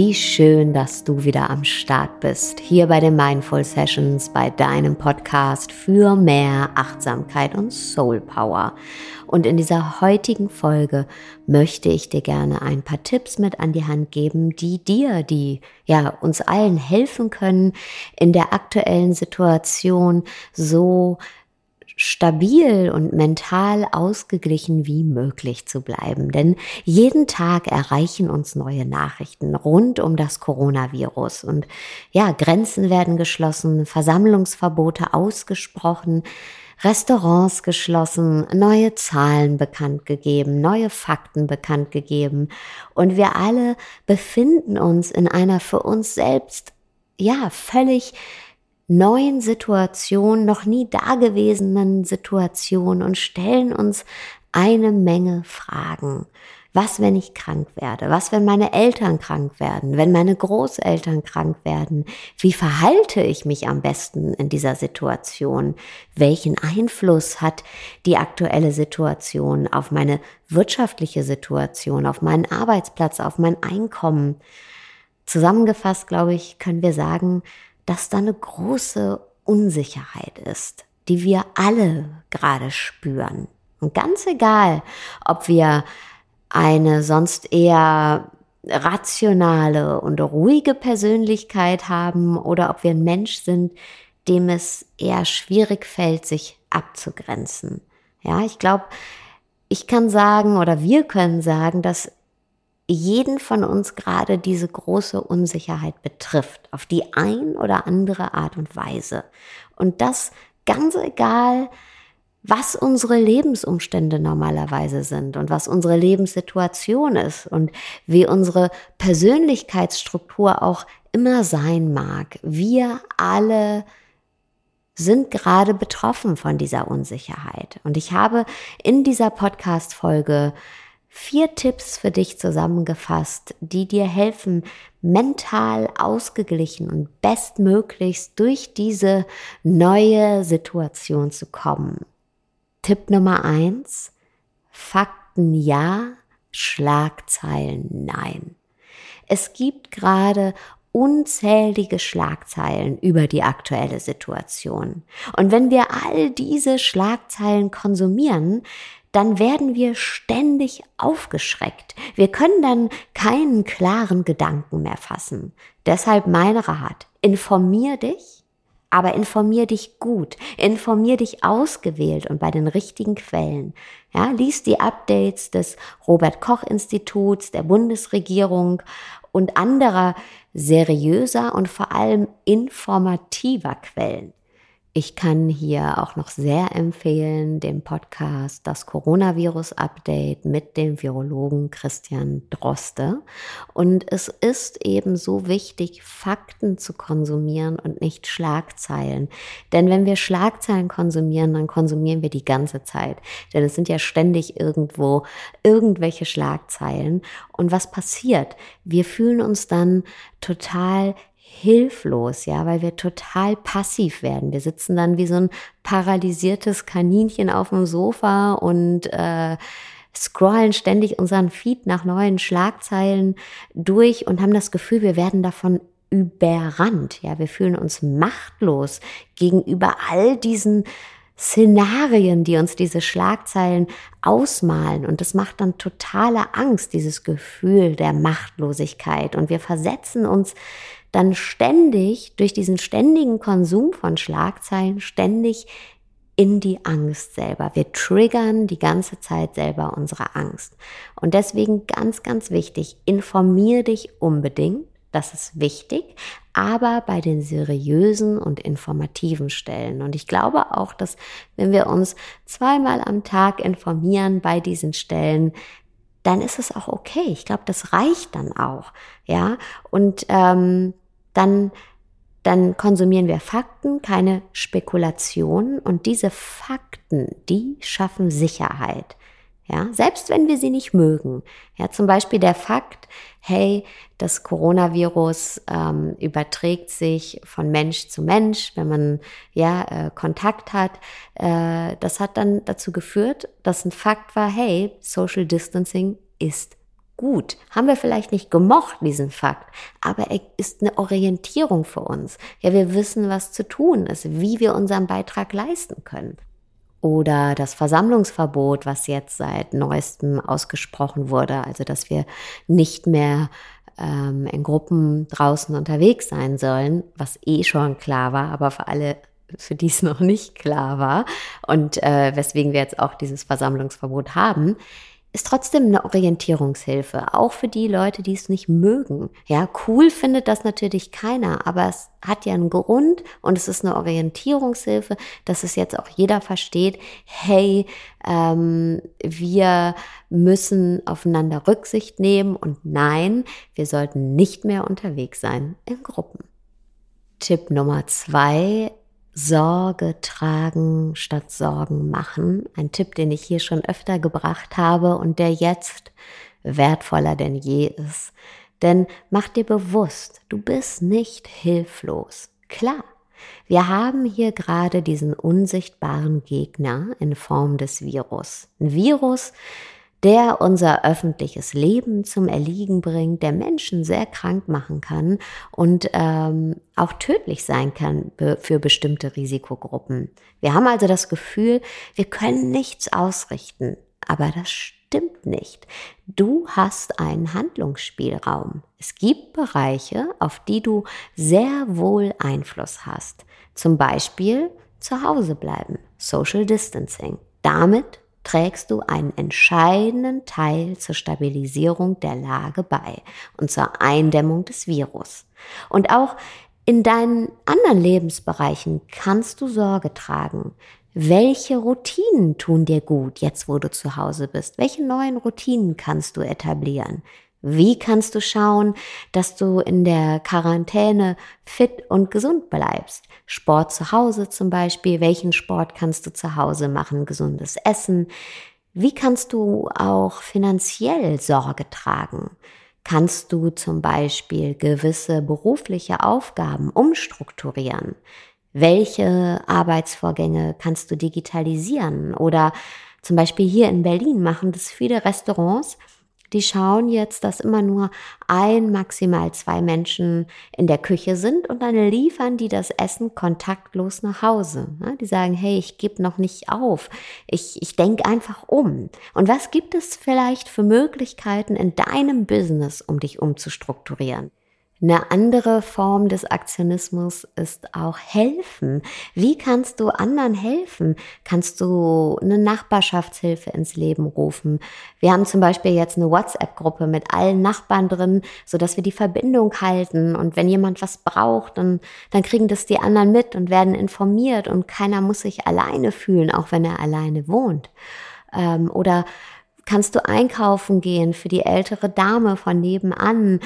Wie schön, dass du wieder am Start bist, hier bei den Mindful Sessions, bei deinem Podcast für mehr Achtsamkeit und Soul Power. Und in dieser heutigen Folge möchte ich dir gerne ein paar Tipps mit an die Hand geben, die dir, die ja uns allen helfen können, in der aktuellen Situation so stabil und mental ausgeglichen wie möglich zu bleiben. Denn jeden Tag erreichen uns neue Nachrichten rund um das Coronavirus. Und ja, Grenzen werden geschlossen, Versammlungsverbote ausgesprochen, Restaurants geschlossen, neue Zahlen bekannt gegeben, neue Fakten bekannt gegeben. Und wir alle befinden uns in einer für uns selbst, ja, völlig neuen Situation, noch nie dagewesenen Situation und stellen uns eine Menge Fragen. Was, wenn ich krank werde? Was, wenn meine Eltern krank werden? Wenn meine Großeltern krank werden? Wie verhalte ich mich am besten in dieser Situation? Welchen Einfluss hat die aktuelle Situation auf meine wirtschaftliche Situation, auf meinen Arbeitsplatz, auf mein Einkommen? Zusammengefasst, glaube ich, können wir sagen, dass da eine große Unsicherheit ist, die wir alle gerade spüren. Und ganz egal, ob wir eine sonst eher rationale und ruhige Persönlichkeit haben oder ob wir ein Mensch sind, dem es eher schwierig fällt, sich abzugrenzen. Ja, ich glaube, ich kann sagen oder wir können sagen, dass jeden von uns gerade diese große Unsicherheit betrifft, auf die ein oder andere Art und Weise. Und das ganz egal, was unsere Lebensumstände normalerweise sind und was unsere Lebenssituation ist und wie unsere Persönlichkeitsstruktur auch immer sein mag. Wir alle sind gerade betroffen von dieser Unsicherheit. Und ich habe in dieser Podcast-Folge vier Tipps für dich zusammengefasst, die dir helfen, mental ausgeglichen und bestmöglichst durch diese neue Situation zu kommen. Tipp Nummer eins, Fakten ja, Schlagzeilen nein. Es gibt gerade unzählige Schlagzeilen über die aktuelle Situation. Und wenn wir all diese Schlagzeilen konsumieren, dann werden wir ständig aufgeschreckt. Wir können dann keinen klaren Gedanken mehr fassen. Deshalb mein Rat, informier dich, aber informier dich gut, informier dich ausgewählt und bei den richtigen Quellen. Ja, lies die Updates des Robert Koch Instituts, der Bundesregierung und anderer seriöser und vor allem informativer Quellen. Ich kann hier auch noch sehr empfehlen den Podcast Das Coronavirus Update mit dem Virologen Christian Droste. Und es ist eben so wichtig, Fakten zu konsumieren und nicht Schlagzeilen. Denn wenn wir Schlagzeilen konsumieren, dann konsumieren wir die ganze Zeit. Denn es sind ja ständig irgendwo irgendwelche Schlagzeilen. Und was passiert? Wir fühlen uns dann total hilflos, ja, weil wir total passiv werden. Wir sitzen dann wie so ein paralysiertes Kaninchen auf dem Sofa und äh, scrollen ständig unseren Feed nach neuen Schlagzeilen durch und haben das Gefühl, wir werden davon überrannt. Ja, wir fühlen uns machtlos gegenüber all diesen Szenarien, die uns diese Schlagzeilen ausmalen. Und das macht dann totale Angst, dieses Gefühl der Machtlosigkeit. Und wir versetzen uns dann ständig durch diesen ständigen Konsum von Schlagzeilen ständig in die Angst selber. Wir triggern die ganze Zeit selber unsere Angst. Und deswegen ganz, ganz wichtig, informier dich unbedingt. Das ist wichtig, aber bei den seriösen und informativen Stellen. Und ich glaube auch, dass wenn wir uns zweimal am Tag informieren bei diesen Stellen, dann ist es auch okay. Ich glaube, das reicht dann auch. Ja, und ähm, dann dann konsumieren wir Fakten, keine Spekulationen und diese Fakten, die schaffen Sicherheit. Ja, selbst wenn wir sie nicht mögen. Ja, zum Beispiel der Fakt, hey, das Coronavirus ähm, überträgt sich von Mensch zu Mensch, wenn man ja äh, Kontakt hat. Äh, das hat dann dazu geführt, dass ein Fakt war, hey, Social Distancing ist gut. Haben wir vielleicht nicht gemocht, diesen Fakt, aber er ist eine Orientierung für uns. Ja, wir wissen, was zu tun ist, wie wir unseren Beitrag leisten können. Oder das Versammlungsverbot, was jetzt seit neuestem ausgesprochen wurde, also dass wir nicht mehr ähm, in Gruppen draußen unterwegs sein sollen, was eh schon klar war, aber für alle für die es noch nicht klar war. Und äh, weswegen wir jetzt auch dieses Versammlungsverbot haben, ist trotzdem eine Orientierungshilfe, auch für die Leute, die es nicht mögen. Ja, cool findet das natürlich keiner, aber es hat ja einen Grund und es ist eine Orientierungshilfe, dass es jetzt auch jeder versteht, hey, ähm, wir müssen aufeinander Rücksicht nehmen und nein, wir sollten nicht mehr unterwegs sein in Gruppen. Tipp Nummer zwei Sorge tragen statt Sorgen machen. Ein Tipp, den ich hier schon öfter gebracht habe und der jetzt wertvoller denn je ist. Denn mach dir bewusst, du bist nicht hilflos. Klar, wir haben hier gerade diesen unsichtbaren Gegner in Form des Virus. Ein Virus, der unser öffentliches Leben zum Erliegen bringt, der Menschen sehr krank machen kann und ähm, auch tödlich sein kann für bestimmte Risikogruppen. Wir haben also das Gefühl, wir können nichts ausrichten, aber das stimmt nicht. Du hast einen Handlungsspielraum. Es gibt Bereiche, auf die du sehr wohl Einfluss hast. Zum Beispiel zu Hause bleiben, Social Distancing. Damit trägst du einen entscheidenden Teil zur Stabilisierung der Lage bei und zur Eindämmung des Virus. Und auch in deinen anderen Lebensbereichen kannst du Sorge tragen. Welche Routinen tun dir gut, jetzt wo du zu Hause bist? Welche neuen Routinen kannst du etablieren? Wie kannst du schauen, dass du in der Quarantäne fit und gesund bleibst? Sport zu Hause zum Beispiel. Welchen Sport kannst du zu Hause machen? Gesundes Essen. Wie kannst du auch finanziell Sorge tragen? Kannst du zum Beispiel gewisse berufliche Aufgaben umstrukturieren? Welche Arbeitsvorgänge kannst du digitalisieren? Oder zum Beispiel hier in Berlin machen das viele Restaurants, die schauen jetzt, dass immer nur ein, maximal zwei Menschen in der Küche sind und dann liefern die das Essen kontaktlos nach Hause. Die sagen, hey, ich gebe noch nicht auf. Ich, ich denke einfach um. Und was gibt es vielleicht für Möglichkeiten in deinem Business, um dich umzustrukturieren? Eine andere Form des Aktionismus ist auch helfen. Wie kannst du anderen helfen? Kannst du eine Nachbarschaftshilfe ins Leben rufen? Wir haben zum Beispiel jetzt eine WhatsApp-Gruppe mit allen Nachbarn drin, so dass wir die Verbindung halten. Und wenn jemand was braucht, dann, dann kriegen das die anderen mit und werden informiert und keiner muss sich alleine fühlen, auch wenn er alleine wohnt. Ähm, oder kannst du einkaufen gehen für die ältere Dame von nebenan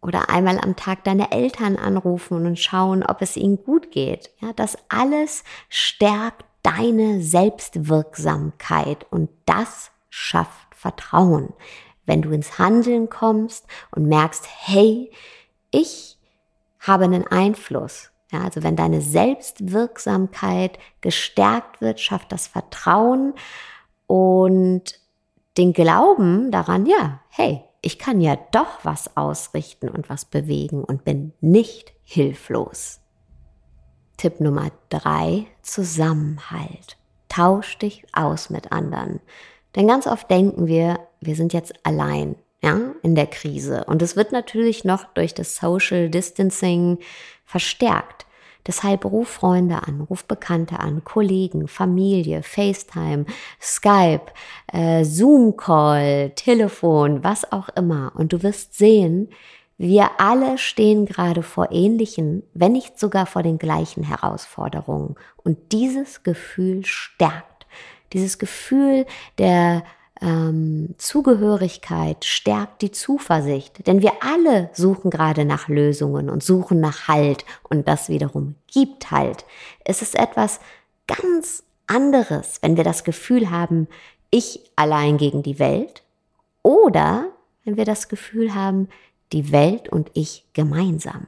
oder einmal am Tag deine Eltern anrufen und schauen, ob es ihnen gut geht. Ja, das alles stärkt deine Selbstwirksamkeit und das schafft Vertrauen. Wenn du ins Handeln kommst und merkst, hey, ich habe einen Einfluss. Ja, also wenn deine Selbstwirksamkeit gestärkt wird, schafft das Vertrauen und den Glauben daran, ja, hey, ich kann ja doch was ausrichten und was bewegen und bin nicht hilflos. Tipp Nummer drei, Zusammenhalt. Tausch dich aus mit anderen. Denn ganz oft denken wir, wir sind jetzt allein, ja, in der Krise. Und es wird natürlich noch durch das Social Distancing verstärkt. Deshalb ruf Freunde an, ruf Bekannte an, Kollegen, Familie, FaceTime, Skype, äh, Zoom-Call, Telefon, was auch immer. Und du wirst sehen, wir alle stehen gerade vor ähnlichen, wenn nicht sogar vor den gleichen Herausforderungen. Und dieses Gefühl stärkt. Dieses Gefühl der ähm, Zugehörigkeit stärkt die Zuversicht, denn wir alle suchen gerade nach Lösungen und suchen nach Halt und das wiederum gibt Halt. Es ist etwas ganz anderes, wenn wir das Gefühl haben, ich allein gegen die Welt oder wenn wir das Gefühl haben, die Welt und ich gemeinsam.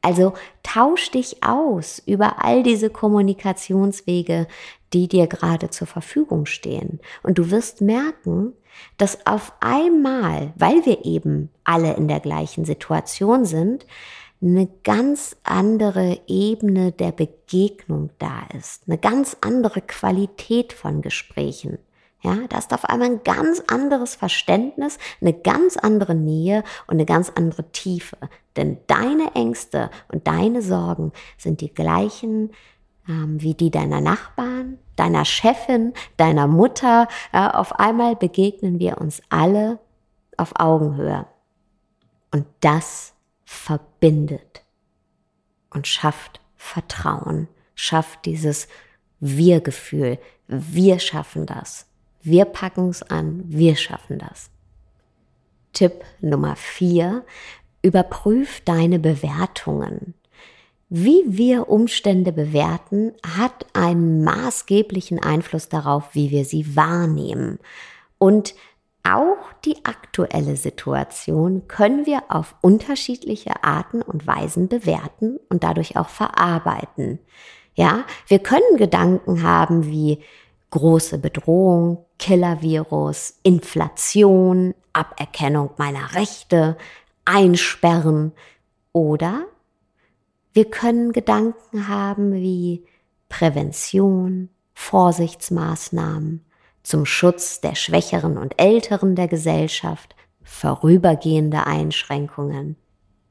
Also tausch dich aus über all diese Kommunikationswege, die dir gerade zur Verfügung stehen. Und du wirst merken, dass auf einmal, weil wir eben alle in der gleichen Situation sind, eine ganz andere Ebene der Begegnung da ist, eine ganz andere Qualität von Gesprächen. Ja, da ist auf einmal ein ganz anderes Verständnis, eine ganz andere Nähe und eine ganz andere Tiefe. Denn deine Ängste und deine Sorgen sind die gleichen wie die deiner Nachbarn, deiner Chefin, deiner Mutter. Ja, auf einmal begegnen wir uns alle auf Augenhöhe. Und das verbindet und schafft Vertrauen, schafft dieses Wir-Gefühl. Wir schaffen das. Wir packen es an, wir schaffen das. Tipp Nummer vier, überprüf deine Bewertungen. Wie wir Umstände bewerten, hat einen maßgeblichen Einfluss darauf, wie wir sie wahrnehmen. Und auch die aktuelle Situation können wir auf unterschiedliche Arten und Weisen bewerten und dadurch auch verarbeiten. Ja, wir können Gedanken haben wie große Bedrohung, Killer-Virus, Inflation, Aberkennung meiner Rechte, Einsperren oder wir können Gedanken haben wie Prävention, Vorsichtsmaßnahmen zum Schutz der Schwächeren und Älteren der Gesellschaft, vorübergehende Einschränkungen.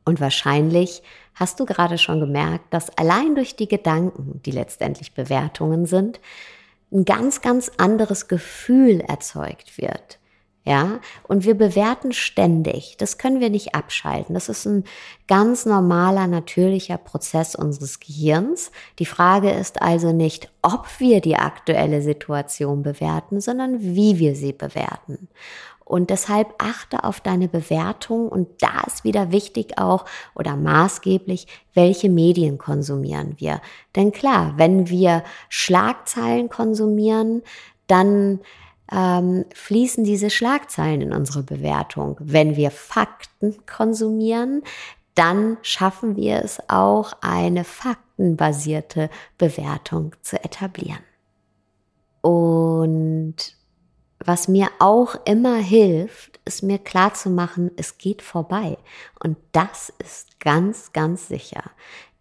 Und wahrscheinlich hast du gerade schon gemerkt, dass allein durch die Gedanken, die letztendlich Bewertungen sind, ein ganz, ganz anderes Gefühl erzeugt wird. Ja, und wir bewerten ständig. Das können wir nicht abschalten. Das ist ein ganz normaler, natürlicher Prozess unseres Gehirns. Die Frage ist also nicht, ob wir die aktuelle Situation bewerten, sondern wie wir sie bewerten. Und deshalb achte auf deine Bewertung und da ist wieder wichtig auch oder maßgeblich, welche Medien konsumieren wir. Denn klar, wenn wir Schlagzeilen konsumieren, dann ähm, fließen diese Schlagzeilen in unsere Bewertung. Wenn wir Fakten konsumieren, dann schaffen wir es auch, eine faktenbasierte Bewertung zu etablieren. Und was mir auch immer hilft, ist mir klar zu machen, es geht vorbei. Und das ist ganz, ganz sicher.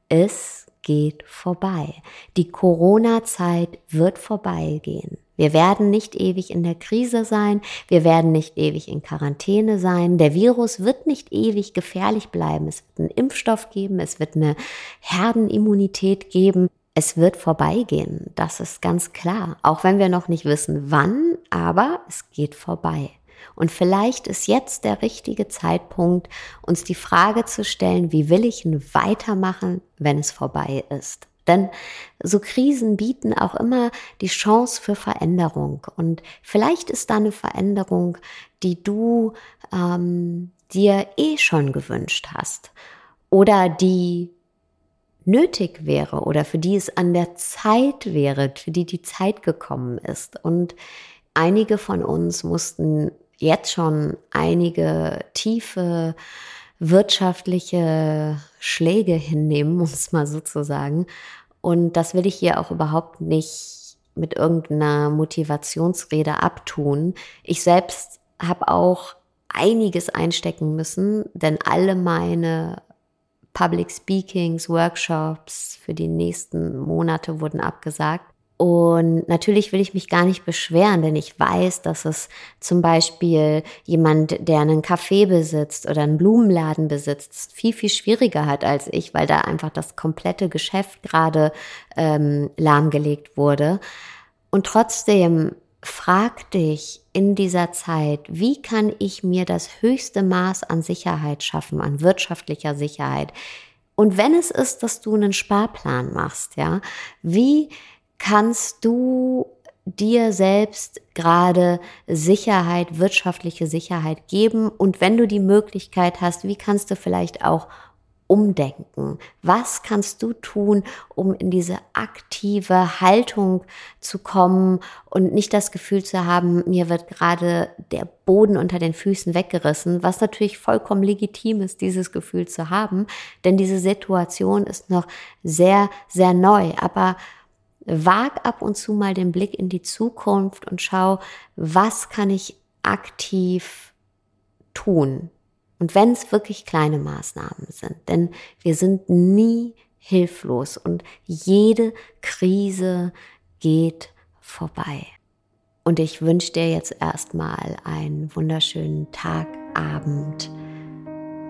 Es geht vorbei. Die Corona-Zeit wird vorbeigehen. Wir werden nicht ewig in der Krise sein, wir werden nicht ewig in Quarantäne sein, der Virus wird nicht ewig gefährlich bleiben, es wird einen Impfstoff geben, es wird eine Herdenimmunität geben, es wird vorbeigehen, das ist ganz klar, auch wenn wir noch nicht wissen wann, aber es geht vorbei. Und vielleicht ist jetzt der richtige Zeitpunkt, uns die Frage zu stellen, wie will ich denn weitermachen, wenn es vorbei ist? Denn so Krisen bieten auch immer die Chance für Veränderung. Und vielleicht ist da eine Veränderung, die du ähm, dir eh schon gewünscht hast oder die nötig wäre oder für die es an der Zeit wäre, für die die Zeit gekommen ist. Und einige von uns mussten jetzt schon einige tiefe wirtschaftliche Schläge hinnehmen, um es mal so zu sagen. Und das will ich hier auch überhaupt nicht mit irgendeiner Motivationsrede abtun. Ich selbst habe auch einiges einstecken müssen, denn alle meine Public Speakings, Workshops für die nächsten Monate wurden abgesagt. Und natürlich will ich mich gar nicht beschweren, denn ich weiß, dass es zum Beispiel jemand, der einen Café besitzt oder einen Blumenladen besitzt, viel, viel schwieriger hat als ich, weil da einfach das komplette Geschäft gerade ähm, lahmgelegt wurde. Und trotzdem frag dich in dieser Zeit, wie kann ich mir das höchste Maß an Sicherheit schaffen, an wirtschaftlicher Sicherheit? Und wenn es ist, dass du einen Sparplan machst, ja, wie kannst du dir selbst gerade Sicherheit, wirtschaftliche Sicherheit geben? Und wenn du die Möglichkeit hast, wie kannst du vielleicht auch umdenken? Was kannst du tun, um in diese aktive Haltung zu kommen und nicht das Gefühl zu haben, mir wird gerade der Boden unter den Füßen weggerissen, was natürlich vollkommen legitim ist, dieses Gefühl zu haben, denn diese Situation ist noch sehr, sehr neu. Aber wag ab und zu mal den Blick in die Zukunft und schau, was kann ich aktiv tun? Und wenn es wirklich kleine Maßnahmen sind, denn wir sind nie hilflos und jede Krise geht vorbei. Und ich wünsche dir jetzt erstmal einen wunderschönen Tag, Abend.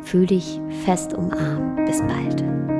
Fühl dich fest umarmt. Bis bald.